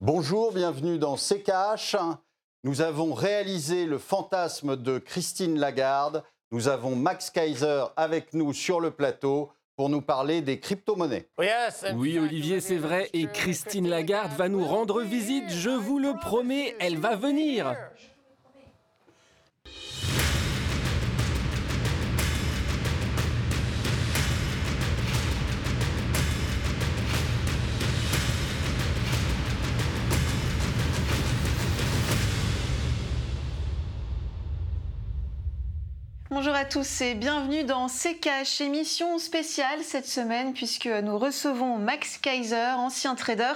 Bonjour, bienvenue dans CKH. Nous avons réalisé le fantasme de Christine Lagarde. Nous avons Max Kaiser avec nous sur le plateau pour nous parler des crypto-monnaies. Oui, Olivier, c'est vrai. Et Christine Lagarde va nous rendre visite, je vous le promets, elle va venir. Bonjour à tous et bienvenue dans CKH, émission spéciale cette semaine puisque nous recevons Max Kaiser, ancien trader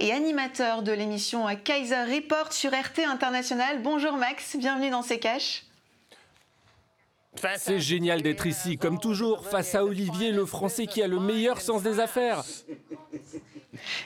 et animateur de l'émission Kaiser Report sur RT International. Bonjour Max, bienvenue dans CKH. C'est génial d'être ici, comme toujours, face à Olivier, le Français qui a le meilleur sens des affaires.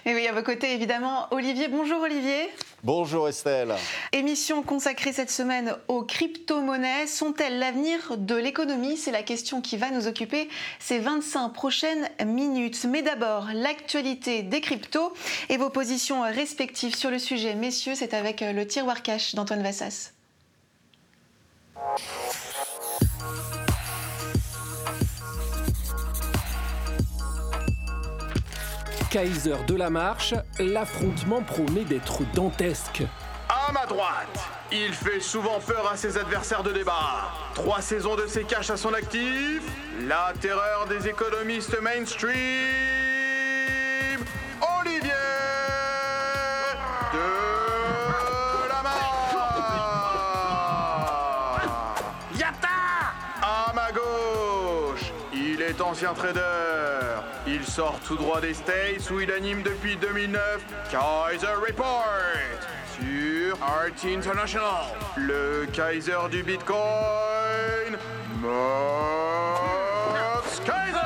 Et oui, à vos côtés, évidemment, Olivier. Bonjour Olivier. Bonjour Estelle. Émission consacrée cette semaine aux crypto-monnaies. Sont-elles l'avenir de l'économie? C'est la question qui va nous occuper ces 25 prochaines minutes. Mais d'abord, l'actualité des cryptos et vos positions respectives sur le sujet. Messieurs, c'est avec le tiroir cash d'Antoine Vassas. Kaiser de la marche, l'affrontement promet d'être dantesque. À ma droite, il fait souvent peur à ses adversaires de débat. Trois saisons de ses caches à son actif, la terreur des économistes mainstream, Olivier de la marche. Yata À ma gauche, il est ancien trader. Il sort tout droit des States où il anime depuis 2009 Kaiser Report sur RT International. Le Kaiser du Bitcoin, Max Kaiser.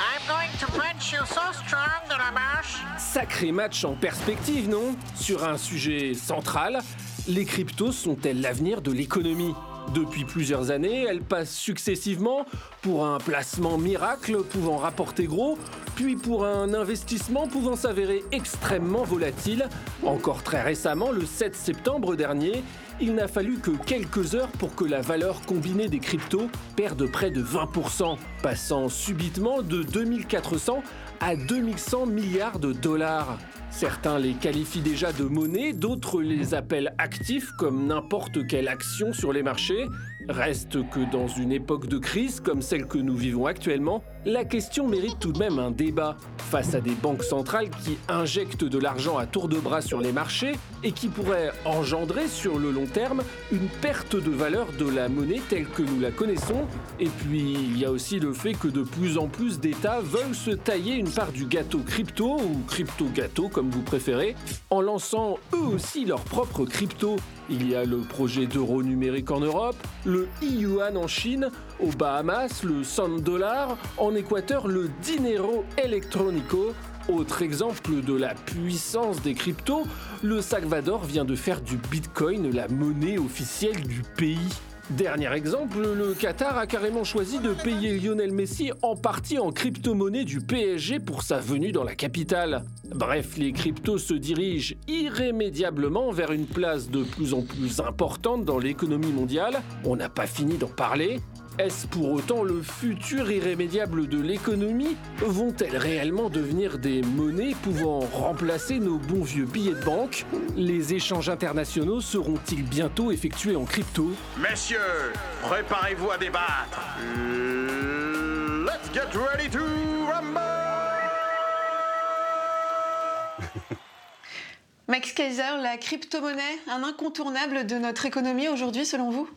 I'm going to punch you so strong de la marche. Sacré match en perspective, non? Sur un sujet central, les cryptos sont-elles l'avenir de l'économie? Depuis plusieurs années, elles passent successivement pour un placement miracle pouvant rapporter gros, puis pour un investissement pouvant s'avérer extrêmement volatile. Encore très récemment, le 7 septembre dernier, il n'a fallu que quelques heures pour que la valeur combinée des cryptos perde près de 20%, passant subitement de 2400 à 2100 milliards de dollars. Certains les qualifient déjà de monnaie, d'autres les appellent actifs comme n'importe quelle action sur les marchés. Reste que dans une époque de crise comme celle que nous vivons actuellement, la question mérite tout de même un débat. Face à des banques centrales qui injectent de l'argent à tour de bras sur les marchés et qui pourraient engendrer sur le long terme une perte de valeur de la monnaie telle que nous la connaissons. Et puis il y a aussi le fait que de plus en plus d'États veulent se tailler une part du gâteau crypto ou crypto-gâteau comme vous préférez, en lançant eux aussi leur propre crypto. Il y a le projet d'euro numérique en Europe, le e-yuan en Chine, aux Bahamas le 100 dollar, en Équateur le dinero electronico. Autre exemple de la puissance des cryptos, le Salvador vient de faire du Bitcoin la monnaie officielle du pays. Dernier exemple, le Qatar a carrément choisi de payer Lionel Messi en partie en crypto-monnaie du PSG pour sa venue dans la capitale. Bref, les cryptos se dirigent irrémédiablement vers une place de plus en plus importante dans l'économie mondiale. On n'a pas fini d'en parler. Est-ce pour autant le futur irrémédiable de l'économie? Vont-elles réellement devenir des monnaies pouvant remplacer nos bons vieux billets de banque? Les échanges internationaux seront-ils bientôt effectués en crypto? Messieurs, préparez-vous à débattre. Let's get ready to rumble. Max Kaiser, la crypto-monnaie, un incontournable de notre économie aujourd'hui selon vous?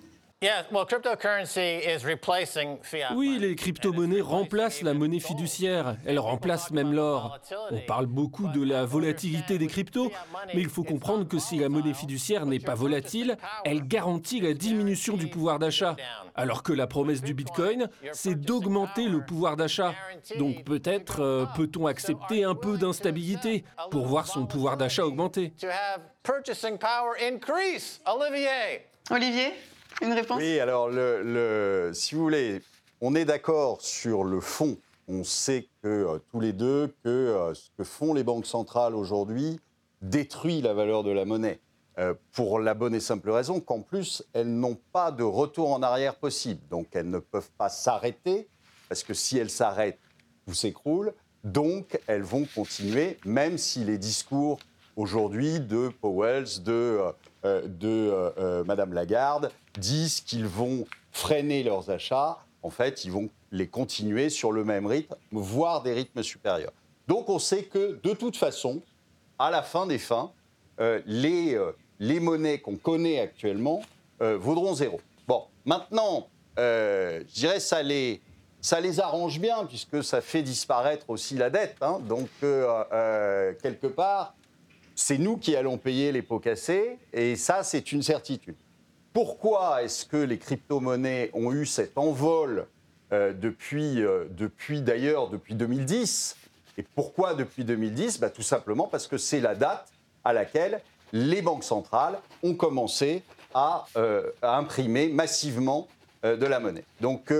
Oui, les crypto-monnaies remplacent la monnaie fiduciaire. Elles remplacent même l'or. On parle beaucoup de la volatilité des cryptos, mais il faut comprendre que si la monnaie fiduciaire n'est pas volatile, elle garantit la diminution du pouvoir d'achat. Alors que la promesse du Bitcoin, c'est d'augmenter le pouvoir d'achat. Donc peut-être euh, peut-on accepter un peu d'instabilité pour voir son pouvoir d'achat augmenter? Olivier? Une réponse? Oui, alors, si vous voulez, on est d'accord sur le fond on sait que euh, tous les deux que euh, ce que font les banques centrales aujourd'hui détruit la valeur de la monnaie. Euh, pour la bonne et simple raison qu'en plus, elles n'ont pas de retour en arrière possible. Donc, elles ne peuvent pas s'arrêter, parce que si elles s'arrêtent, tout s'écroule. Donc, elles vont continuer, même si les discours aujourd'hui de Powell, de, euh, de euh, euh, Madame Lagarde disent qu'ils vont freiner leurs achats. En fait, ils vont les continuer sur le même rythme, voire des rythmes supérieurs. Donc, on sait que de toute façon, à la fin des fins, euh, les, euh, les monnaies qu'on connaît actuellement euh, vaudront zéro. Bon, maintenant, euh, je dirais ça les, ça les arrange bien puisque ça fait disparaître aussi la dette. hein. donc, euh, euh, quelque part, c'est nous qui allons payer les pots cassés et ça, c'est une certitude. Pourquoi est-ce que les crypto-monnaies ont eu cet envol euh, depuis, euh, depuis d'ailleurs depuis 2010 Et pourquoi depuis 2010 Bah, Tout simplement parce que c'est la date à laquelle les banques centrales ont commencé à, euh, à imprimer massivement de la monnaie. Donc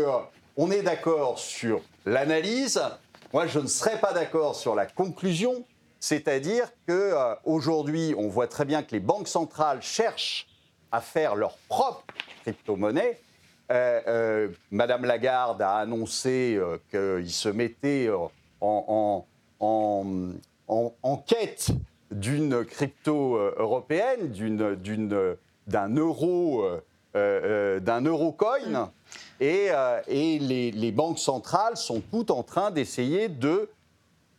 on est d'accord sur l'analyse. Moi, je ne serais pas d'accord sur la conclusion, c'est-à-dire qu'aujourd'hui, on voit très bien que les banques centrales cherchent à faire leur propre crypto-monnaie. Euh, euh, Madame Lagarde a annoncé euh, qu'il se mettait euh, en, quête d'une crypto euh, européenne, d'un euro, euh, euh, d'un eurocoin. Et, euh, les banques centrales sont toutes en train d'essayer de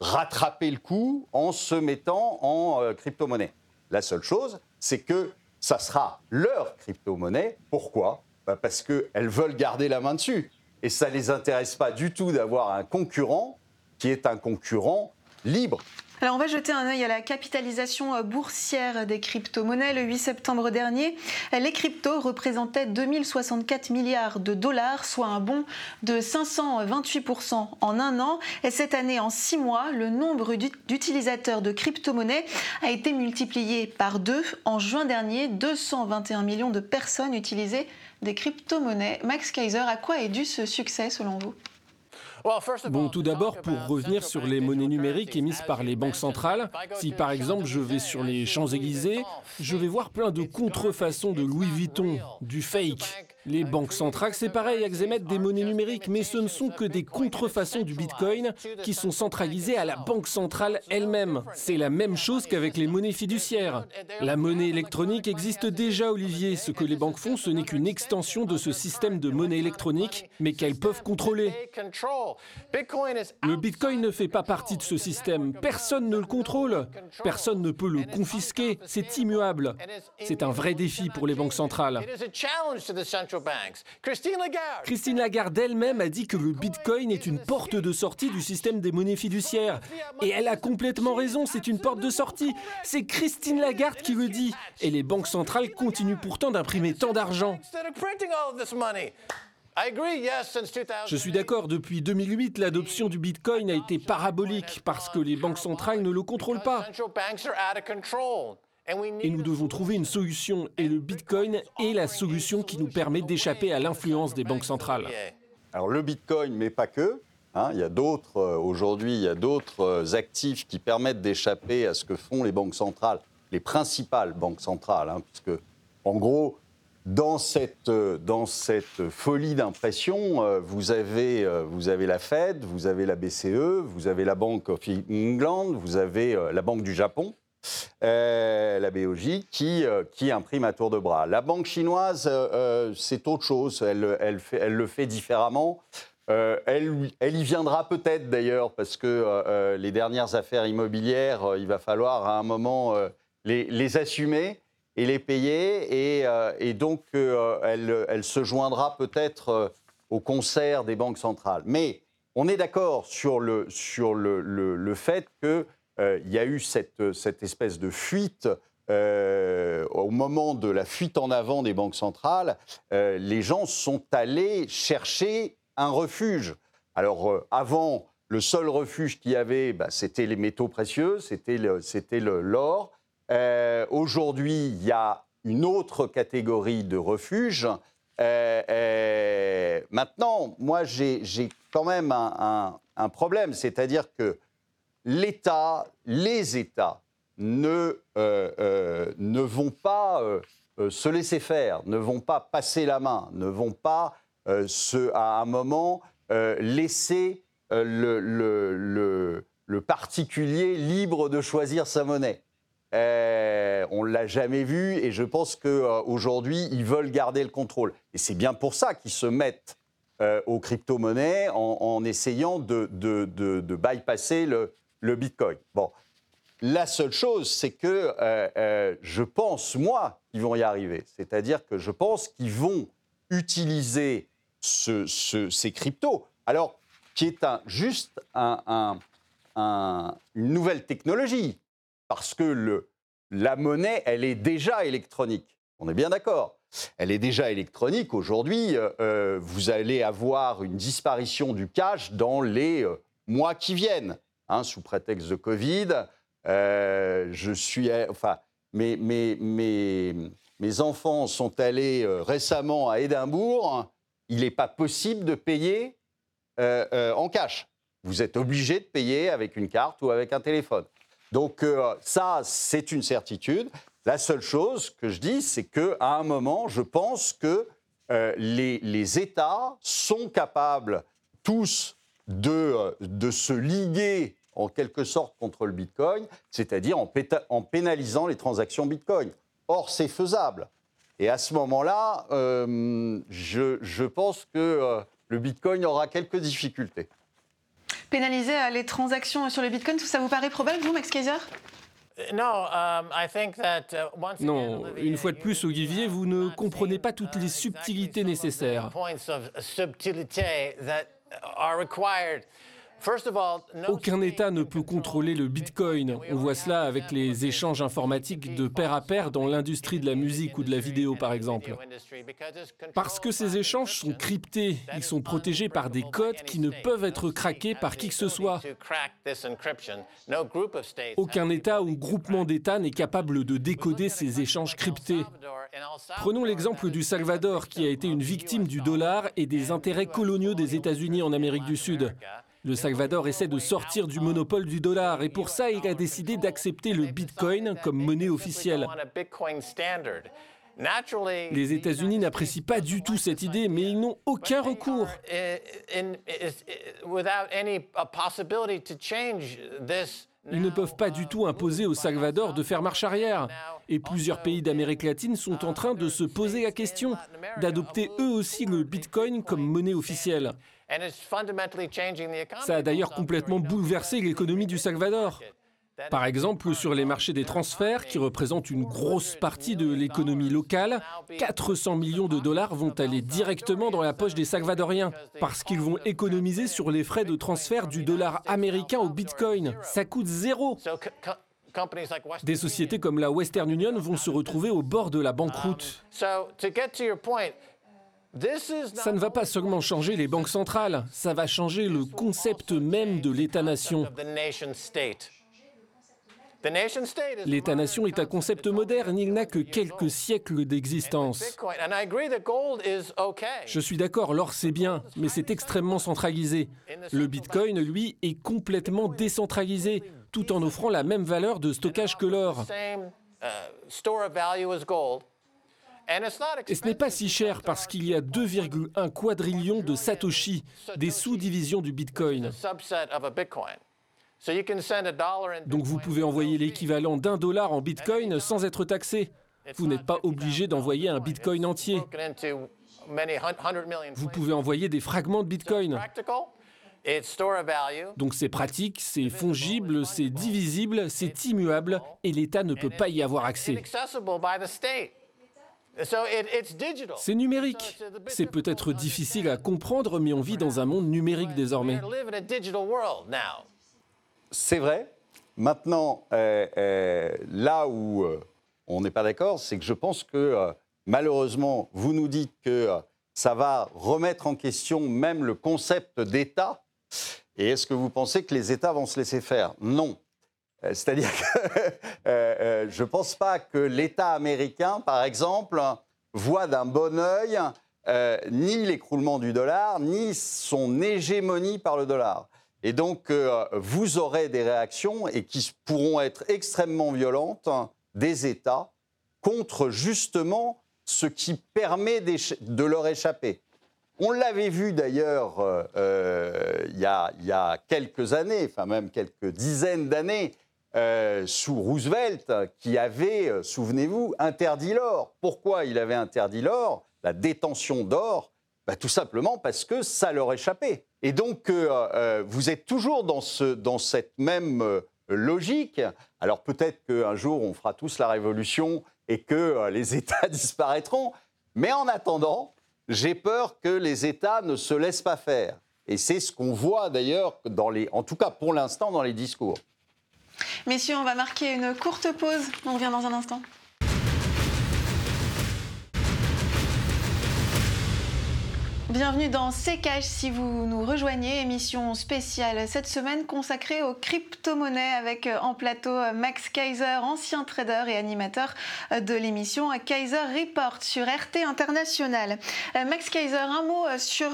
rattraper le coup en se mettant en euh, crypto-monnaie. La seule chose, c'est que ça sera leur crypto-monnaie. Pourquoi? Bah, Parce qu'elles veulent garder la main dessus. Et ça ne les intéresse pas du tout d'avoir un concurrent qui est un concurrent libre. Alors on va jeter un œil à la capitalisation euh, boursière des crypto-monnaies. Le 8 septembre dernier, les cryptos représentaient 2064 milliards de dollars, soit un bond de 528% en un an. Et cette année, en six mois, le nombre d'ut- d'utilisateurs de crypto-monnaies a été multiplié par deux. En juin dernier, 221 millions de personnes utilisaient des crypto-monnaies. Max Kaiser, à quoi est dû ce succès selon vous? Bon, tout d'abord, pour revenir sur les monnaies numériques émises par les banques centrales, si par exemple je vais sur les Champs-Élysées, je vais voir plein de contrefaçons de Louis Vuitton, du fake. Les banques centrales, c'est pareil, elles émettent des monnaies numériques, mais ce ne sont que des contrefaçons du Bitcoin qui sont centralisées à la banque centrale elle-même. C'est la même chose qu'avec les monnaies fiduciaires. La monnaie électronique existe déjà, Olivier. Ce que les banques font, ce n'est qu'une extension de ce système de monnaie électronique, mais qu'elles peuvent contrôler. Le Bitcoin ne fait pas partie de ce système. Personne ne le contrôle. Personne ne peut le confisquer. C'est immuable. C'est un vrai défi pour les banques centrales. Christine Lagarde elle-même a dit que le Bitcoin est une porte de sortie du système des monnaies fiduciaires. Et elle a complètement raison, c'est une porte de sortie. C'est Christine Lagarde qui le dit. Et les banques centrales continuent pourtant d'imprimer tant d'argent. Je suis d'accord, depuis 2008, l'adoption du Bitcoin a été parabolique parce que les banques centrales ne le contrôlent pas. Et nous devons trouver une solution. Et le Bitcoin est la solution qui nous permet d'échapper à l'influence des banques centrales. Alors le Bitcoin, mais pas que. hein, il y a d'autres, euh, aujourd'hui, il y a d'autres euh, actifs qui permettent d'échapper à ce que font les banques centrales, les principales banques centrales, hein, puisque, en gros, dans cette, euh, dans cette folie d'impression, vous, avez, vous avez la Fed, vous avez la BCE, vous avez la Bank of vous avez la Banque du Japon, euh, la BOJ, qui, euh, qui imprime à tour de bras. La banque chinoise, euh, c'est autre chose, elle, elle, le fait différemment. Elle, elle y viendra peut-être d'ailleurs, parce que les dernières affaires immobilières, il va falloir à un moment les, les assumer et les payer. Et, et donc, elle, se joindra peut-être au concert des banques centrales. Mais on est d'accord sur le, sur le, le- le fait qu'il y a eu cette, espèce de fuite. euh, au moment de la fuite en avant des banques centrales, euh, les gens sont allés chercher un refuge. Alors, euh, avant, le seul refuge qu'il y avait, bah, c'était les métaux précieux, c'était l'or. Euh, Aujourd'hui, il y a une autre catégorie de refuge. Euh, euh, maintenant, moi, j'ai quand même un problème, c'est-à-dire que l'État, les États ne, euh, euh, ne vont pas euh, se laisser faire, ne vont pas passer la main, ne vont pas se, à un moment laisser le, le- le- particulier libre de choisir sa monnaie. Euh, on ne l'a jamais vu et je pense qu'aujourd'hui, ils veulent garder le contrôle. Et c'est bien pour ça qu'ils se mettent aux crypto-monnaies en, essayant de- de- de bypasser le, le Bitcoin. Bon, la seule chose, c'est que euh, euh, je pense, moi, qu'ils vont y arriver. C'est-à-dire que je pense qu'ils vont utiliser ce- ce- ces cryptos, alors qui est juste un- un- un- une nouvelle technologie, parce que la monnaie, elle est déjà électronique. On est bien d'accord. Elle est déjà électronique. Aujourd'hui, euh, vous allez avoir une disparition du cash dans les mois qui viennent, hein, sous prétexte de Covid. Euh, je suis, enfin, mes, mes, mes, mes enfants sont allés euh, récemment à Édimbourg. Il n'est pas possible de payer euh, en cash. Vous êtes obligé de payer avec une carte ou avec un téléphone. Donc ça, c'est une certitude. La seule chose que je dis, c'est qu'à un moment, je pense que les, les États sont capables tous de, de se liguer en quelque sorte contre le Bitcoin, c'est-à-dire en, pénalisant les transactions Bitcoin. Or, c'est faisable. Et à ce moment-là, euh, je, je pense que euh, le Bitcoin aura quelques difficultés. Pénaliser euh, les transactions sur le Bitcoin, ça vous paraît probable, vous, Max Kaiser? No, um, I think that uh, once Non, une fois de plus, Olivier, vous ne comprenez pas toutes les subtilités nécessaires. Aucun État ne peut contrôler le Bitcoin. On voit cela avec les échanges informatiques de pair à pair dans l'industrie de la musique ou de la vidéo, par exemple. Parce que ces échanges sont cryptés, ils sont protégés par des codes qui ne peuvent être craqués par qui que ce soit. Aucun État ou groupement d'États n'est capable de décoder ces échanges cryptés. Prenons l'exemple du Salvador, qui a été une victime du dollar et des intérêts coloniaux des États-Unis en Amérique du Sud. Le Salvador essaie de sortir du monopole du dollar et pour ça, il a décidé d'accepter le Bitcoin comme monnaie officielle. Les États-Unis n'apprécient pas du tout cette idée, mais ils n'ont aucun recours. Ils ne peuvent pas du tout imposer au Salvador de faire marche arrière. Et plusieurs pays d'Amérique latine sont en train de se poser la question d'adopter eux aussi le Bitcoin comme monnaie officielle. Ça a d'ailleurs complètement bouleversé l'économie du Salvador. Par exemple, sur les marchés des transferts, qui représentent une grosse partie de l'économie locale, 400 millions de dollars vont aller directement dans la poche des Salvadoriens, parce qu'ils vont économiser sur les frais de transfert du dollar américain au Bitcoin. Ça coûte zéro. Des sociétés comme la Western Union vont se retrouver au bord de la banqueroute. Ça ne va pas seulement changer les banques centrales, ça va changer le concept même de l'État-nation. L'État-nation est un concept moderne, il n'a que quelques siècles d'existence. Je suis d'accord, l'or c'est bien, mais c'est extrêmement centralisé. Le Bitcoin, lui, est complètement décentralisé, tout en offrant la même valeur de stockage que l'or. Et ce n'est pas si cher parce qu'il y a 2,1 quadrillions de Satoshi, des sous-divisions du Bitcoin. Donc vous pouvez envoyer l'équivalent d'un dollar en Bitcoin sans être taxé. Vous n'êtes pas obligé d'envoyer un Bitcoin entier. Vous pouvez envoyer des fragments de Bitcoin. Donc c'est pratique, c'est fongible, c'est divisible, c'est immuable et l'État ne peut pas y avoir accès. C'est numérique. C'est peut-être difficile à comprendre, mais on vit dans un monde numérique désormais. C'est vrai. Maintenant, euh, euh, là où euh, on n'est pas d'accord, c'est que je pense que euh, malheureusement, vous nous dites que euh, ça va remettre en question même le concept d'État. Et est-ce que vous pensez que les États vont se laisser faire? Non. Euh, C'est-à-dire que euh, euh, je ne pense pas que l'État américain, par exemple, voit d'un bon œil euh, ni l'écroulement du dollar, ni son hégémonie par le dollar. Et donc, vous aurez des réactions et qui pourront être extrêmement violentes des États contre justement ce qui permet de leur échapper. On l'avait vu d'ailleurs il, y a quelques années, enfin même quelques dizaines d'années, sous Roosevelt, qui avait, souvenez-vous, interdit l'or. Pourquoi il avait interdit l'or? La détention d'or bah, Tout simplement parce que ça leur échappait. Et donc, euh, euh, vous êtes toujours dans, dans cette même euh, logique. Alors peut-être qu'un jour, on fera tous la révolution et que les États disparaîtront. Mais en attendant, j'ai peur que les États ne se laissent pas faire. Et c'est ce qu'on voit d'ailleurs, en tout cas pour l'instant, dans les discours. Messieurs, on va marquer une courte pause. On revient dans un instant. Bienvenue dans C'est si vous nous rejoignez, émission spéciale cette semaine consacrée aux crypto-monnaies avec euh, en plateau euh, Max Kaiser, ancien trader et animateur euh, de l'émission Kaiser Report sur RT International. Max Kaiser, un mot sur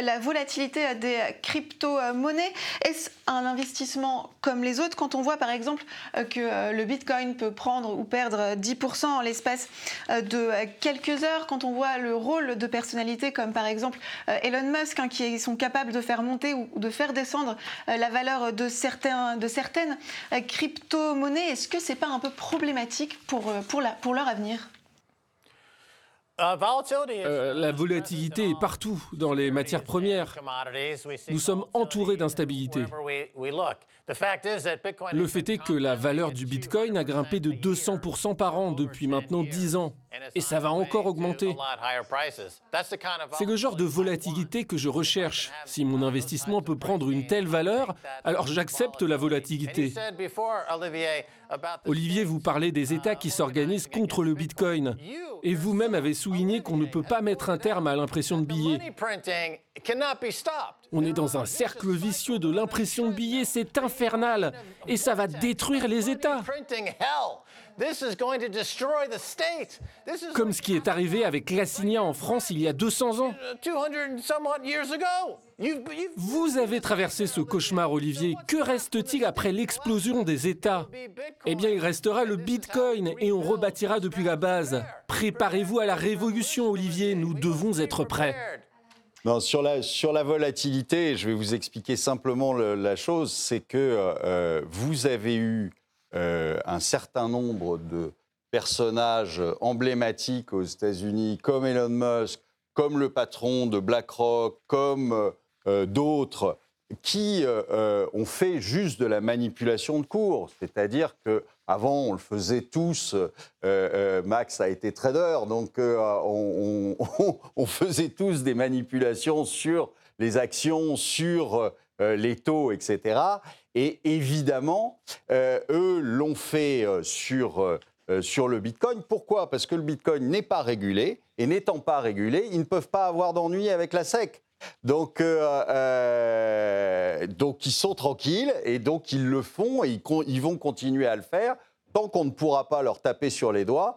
la volatilité des crypto-monnaies. Est-ce un investissement comme les autres? Quand on voit par exemple que le Bitcoin peut prendre ou perdre 10% en l'espace de quelques heures, quand on voit le rôle de personnalités comme par exemple Elon Musk, hein, qui sont capables de faire monter ou de faire descendre euh, la valeur de, certains, de certaines euh, crypto-monnaies. Est-ce que ce n'est pas un peu problématique pour, pour, la, pour leur avenir? La volatilité est partout dans les matières premières. Nous sommes entourés d'instabilité. Le fait est que la valeur du Bitcoin a grimpé de 200% par an depuis maintenant 10 ans. Et ça va encore augmenter. C'est le genre de volatilité que je recherche. Si mon investissement peut prendre une telle valeur, alors j'accepte la volatilité. Olivier, vous parlez des États qui s'organisent contre le Bitcoin. Et vous-même avez souligné qu'on ne peut pas mettre un terme à l'impression de billets. On est dans un cercle vicieux de l'impression de billets, c'est infernal. Et ça va détruire les États. Comme ce qui est arrivé avec l'Assigna en France il y a 200 ans. Vous avez traversé ce cauchemar, Olivier. Que reste-t-il après l'explosion des États? Eh bien, il restera le Bitcoin et on rebâtira depuis la base. Préparez-vous à la révolution, Olivier. Nous devons être prêts. Non, sur, la, sur la volatilité, je vais vous expliquer simplement la chose, c'est que euh, vous avez eu euh, un certain nombre de personnages emblématiques aux États-Unis, comme Elon Musk, comme le patron de BlackRock, comme euh, d'autres, qui euh, ont fait juste de la manipulation de cours. C'est-à-dire que avant, on le faisait tous. Max a été trader, donc on, on, faisait tous des manipulations sur les actions, sur les taux, etc. Et évidemment, euh, eux l'ont fait euh, sur, euh, sur le Bitcoin. Pourquoi? Parce que le Bitcoin n'est pas régulé. Et n'étant pas régulé, ils ne peuvent pas avoir d'ennui avec la SEC. Donc, donc ils sont tranquilles et donc ils le font et ils, vont continuer à le faire tant qu'on ne pourra pas leur taper sur les doigts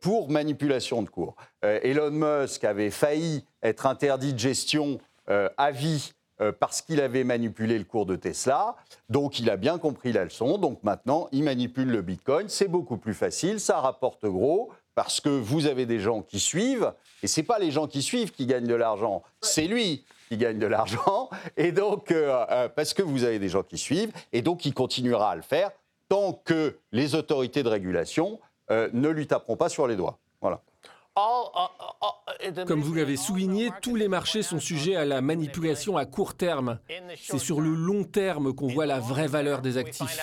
pour manipulation de cours. Elon Musk avait failli être interdit de gestion à vie parce qu'il avait manipulé le cours de Tesla. Donc il a bien compris la leçon. Donc maintenant, il manipule le Bitcoin. C'est beaucoup plus facile, ça rapporte gros parce que vous avez des gens qui suivent. Et ce n'est pas les gens qui suivent qui gagnent de l'argent, c'est lui qui gagne de l'argent. Et donc, euh, euh, parce que vous avez des gens qui suivent, et donc il continuera à le faire tant que les autorités de régulation ne lui taperont pas sur les doigts. Voilà. Comme vous l'avez souligné, tous les marchés sont sujets à la manipulation à court terme. C'est sur le long terme qu'on voit la vraie valeur des actifs.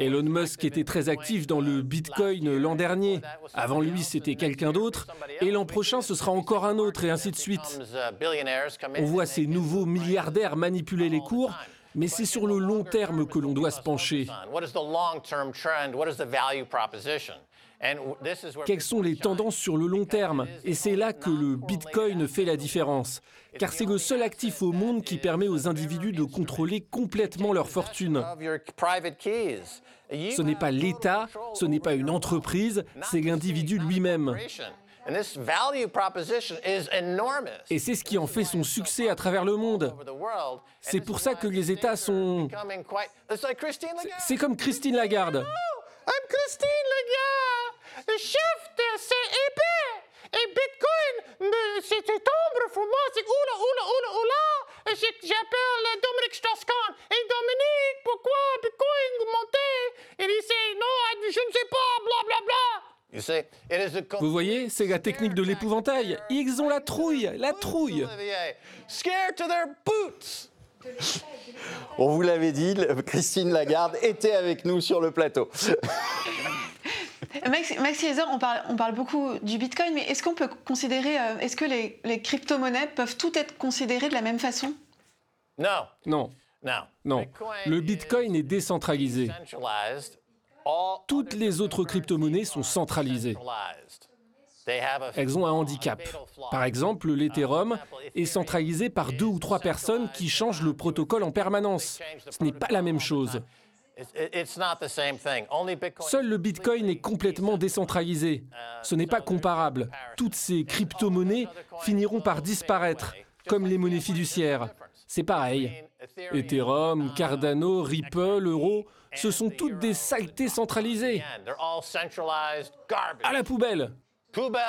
Elon Musk était très actif dans le Bitcoin l'an dernier. Avant lui, c'était quelqu'un d'autre. Et l'an prochain, ce sera encore un autre, et ainsi de suite. On voit ces nouveaux milliardaires manipuler les cours mais c'est sur le long terme que l'on doit se pencher. Quelles sont les tendances sur le long terme? Et c'est là que le Bitcoin fait la différence, car c'est le seul actif au monde qui permet aux individus de contrôler complètement leur fortune. Ce n'est pas l'État, ce n'est pas une entreprise, c'est l'individu lui-même. And this value proposition is enormous. Et c'est ce qui en fait son succès à travers le monde. C'est pour it's ça que les États sont-. C'est comme Christine Lagarde. I'm Christine Lagarde, le chef de CEP. Et Bitcoin, c'est tombe pour moi, c'est oula, oula, oula, oula. J'appelle Dominique Strauss-Kahn. Et Dominique, pourquoi Bitcoin montait Et il dit, non, je ne sais pas, bla bla bla. You see, it is a Vous voyez, c'est la technique de l'épouvantail. Ils ont la trouille, la trouille. On vous l'avait dit, Christine Lagarde était avec nous sur le plateau. Max, Max on parle, on parle beaucoup du Bitcoin, mais est-ce qu'on peut considérer, euh, est-ce que les, les crypto-monnaies peuvent toutes être considérées de la même façon? No, Non, no. non. Le Bitcoin est décentralisé. Toutes les autres crypto-monnaies sont centralisées. Elles ont un handicap. Par exemple, l'Ethereum est centralisé par deux ou trois personnes qui changent le protocole en permanence. Ce n'est pas la même chose. Seul le Bitcoin est complètement décentralisé. Ce n'est pas comparable. Toutes ces crypto-monnaies finiront par disparaître, comme les monnaies fiduciaires. C'est pareil. Ethereum, Cardano, Ripple, Euro, ce sont toutes des saletés centralisées. À la poubelle Poubelle.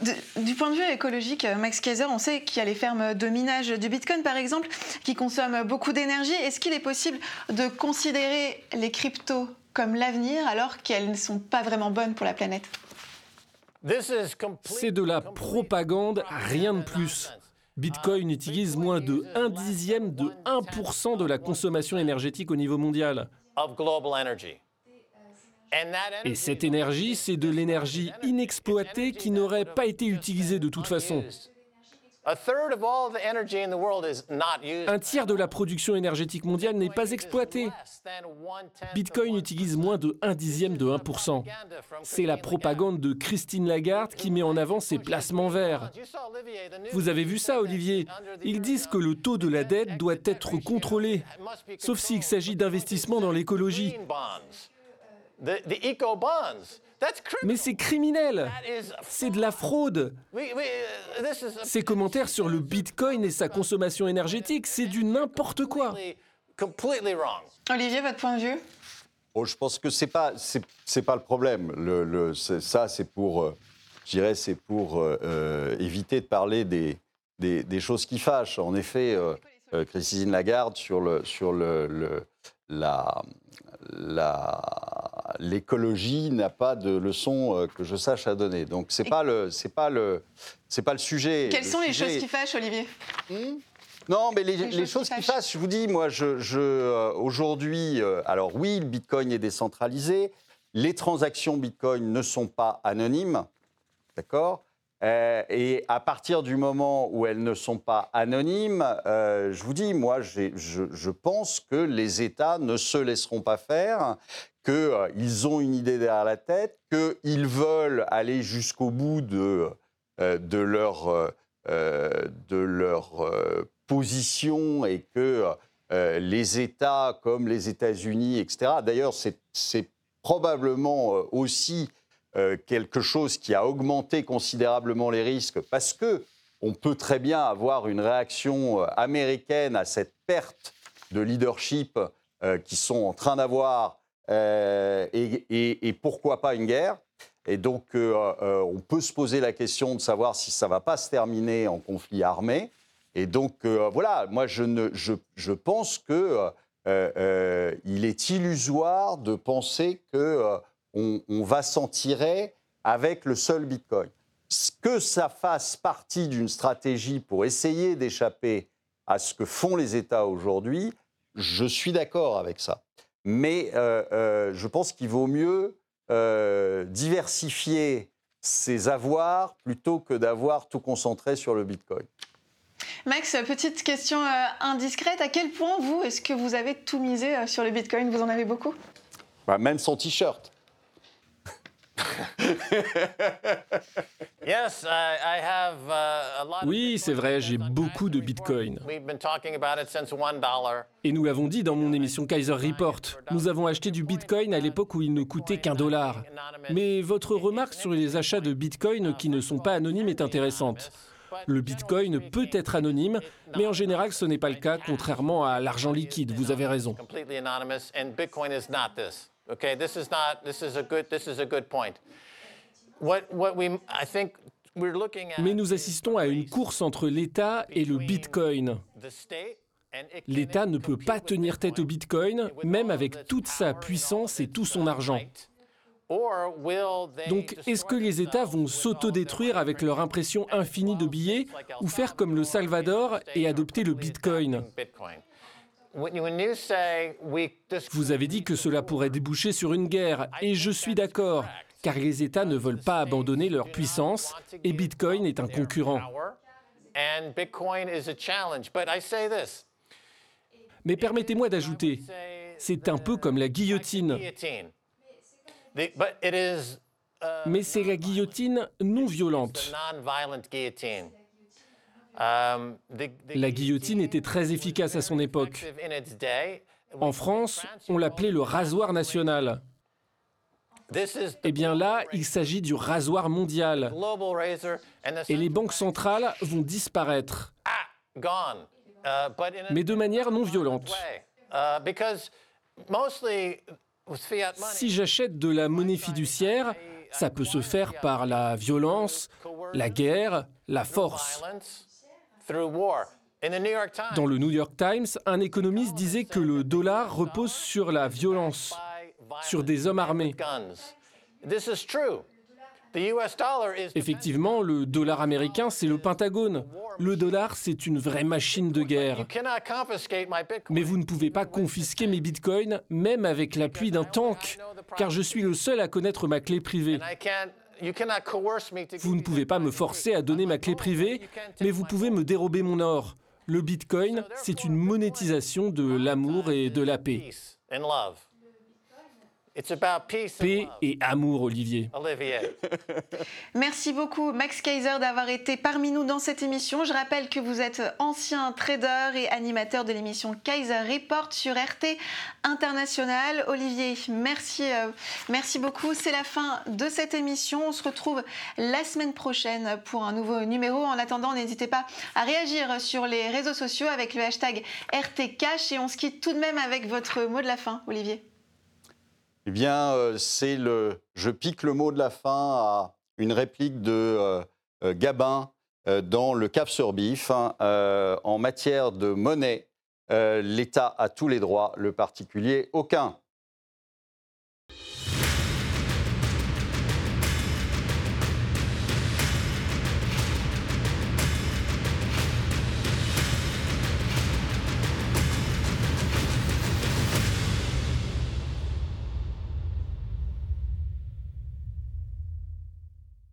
De- du point de vue écologique, euh, Max Kaiser, on sait qu'il y a les fermes de minage du Bitcoin, par exemple, qui consomment beaucoup d'énergie. Est-ce qu'il est possible de considérer les cryptos comme l'avenir alors qu'elles ne sont pas vraiment bonnes pour la planète? C'est de la propagande, rien de plus. Bitcoin utilise moins de 1 dixième de 1% de la consommation énergétique au niveau mondial. Et cette énergie, c'est de l'énergie inexploitée qui n'aurait pas été utilisée de toute façon. Un tiers de la production énergétique mondiale n'est pas exploité. Less than one-tenth of Bitcoin utilise moins de 1 dixième de 1%. C'est la propagande de Christine Lagarde qui met en avant ses placements verts. Vous avez vu ça, Olivier Ils disent que le taux de la dette doit être contrôlé, sauf s'il s'agit d'investissements dans l'écologie. Mais c'est criminel That is C'est de la fraude uh, is Ces commentaires sur le Bitcoin et sa consommation énergétique, c'est du n'importe quoi. Olivier, votre point de vue? Oh, je pense que c'est pas c'est c'est pas le problème. Le, le- c'est- ça c'est pour euh, je dirais c'est pour euh, euh, éviter de parler des, des, des choses qui fâchent. En effet, euh, euh, Christine Lagarde sur le sur le, le- la l'écologie n'a pas de leçon euh, que je sache à donner. Donc c'est pas le c'est pas le c'est pas le sujet. Quelles Le sont les choses qui fâchent, Olivier? Non, mais les, Les les choses choses qui fâchent. fâchent, je vous dis, moi, je, je, euh, aujourd'hui, euh, alors oui, le Bitcoin est décentralisé, les transactions Bitcoin ne sont pas anonymes, d'accord? Euh, Et à partir du moment où elles ne sont pas anonymes, euh, je vous dis, moi, je, pense que les États ne se laisseront pas faire, qu'ils ont une idée derrière la tête, qu'ils veulent aller jusqu'au bout de, euh, leur... euh, euh, de leur euh, position et que euh, les États comme les États-Unis, etc., d'ailleurs, c'est- probablement euh, aussi euh, quelque chose qui a augmenté considérablement les risques parce que on peut très bien avoir une réaction euh, américaine à cette perte de leadership euh, qu'ils sont en train d'avoir euh, et, pourquoi pas une guerre. Et donc, on peut se poser la question de savoir si ça ne va pas se terminer en conflit armé. Et donc, voilà, moi, je, je, pense que il est illusoire de penser que on, on va s'en tirer avec le seul Bitcoin. Ce Que ça fasse partie d'une stratégie pour essayer d'échapper à ce que font les États aujourd'hui, je suis d'accord avec ça. Mais euh, euh, je pense qu'il vaut mieux euh, diversifier ses avoirs plutôt que d'avoir tout concentré sur le Bitcoin. Max, petite question indiscrète. À quel point, vous, est-ce que vous avez tout misé sur le Bitcoin? Vous en avez beaucoup? Bah, même son t-shirt. Yes, I, I have uh, a lot of Oui, c'est vrai, j'ai beaucoup de Bitcoin. We've been talking about it since one dollar. Et nous l'avons dit dans mon émission Kaiser Report, nous avons acheté du Bitcoin à l'époque où il ne coûtait qu'un dollar. Mais votre remarque sur les achats de Bitcoin qui ne sont pas anonymes est intéressante. Le Bitcoin peut être anonyme, mais en général ce n'est pas le cas, contrairement à l'argent liquide, vous avez raison. Okay, this is not. This is a good. This is a good point. What what we I think we're looking at. Mais nous assistons à une course entre l'État et le Bitcoin. L'État ne peut pas tenir tête au Bitcoin. Même avec toute sa puissance et tout son argent. Or will they Donc, est-ce que les États vont s'autodétruire avec leur impression infinie de billets ou faire comme le Salvador et adopter le Bitcoin Vous avez dit que cela pourrait déboucher sur une guerre, et je suis d'accord, car les États ne veulent pas abandonner leur puissance, et Bitcoin est un concurrent. Mais permettez-moi d'ajouter, c'est un peu comme la guillotine, uh, mais c'est la guillotine non violente. La guillotine était très efficace à son époque. En France, on l'appelait le rasoir national. Eh bien là, il s'agit du rasoir mondial. Et les banques centrales vont disparaître, mais de manière non violente. Si j'achète de la monnaie fiduciaire, ça peut se faire par la violence, la guerre, la force. Dans le New York Times, un économiste disait que le dollar repose sur la violence, sur des hommes armés. Effectivement, le dollar américain, c'est le Pentagone. Le dollar, c'est une vraie machine de guerre. Mais vous ne pouvez pas confisquer mes bitcoins, même avec l'appui d'un tank, car je suis le seul à connaître ma clé privée. Vous ne pouvez pas me forcer à donner ma clé privée, mais vous pouvez me dérober mon or. Le bitcoin, c'est une monétisation de l'amour et de la paix. Paix et amour, Olivier. Olivier. Merci beaucoup Max Kaiser d'avoir été parmi nous dans cette émission. Je rappelle que vous êtes ancien trader et animateur de l'émission Kaiser Report sur RT International. Olivier, merci, euh, merci beaucoup. C'est la fin de cette émission. On se retrouve la semaine prochaine pour un nouveau numéro. En attendant, n'hésitez pas à réagir sur les réseaux sociaux avec le hashtag RTCash et on se quitte tout de même avec votre mot de la fin, Olivier. Eh bien, euh, c'est le. Je pique le mot de la fin à une réplique de euh, euh, Gabin dans le Cap sur Bif. hein, en matière de monnaie, l'État a tous les droits, le particulier aucun.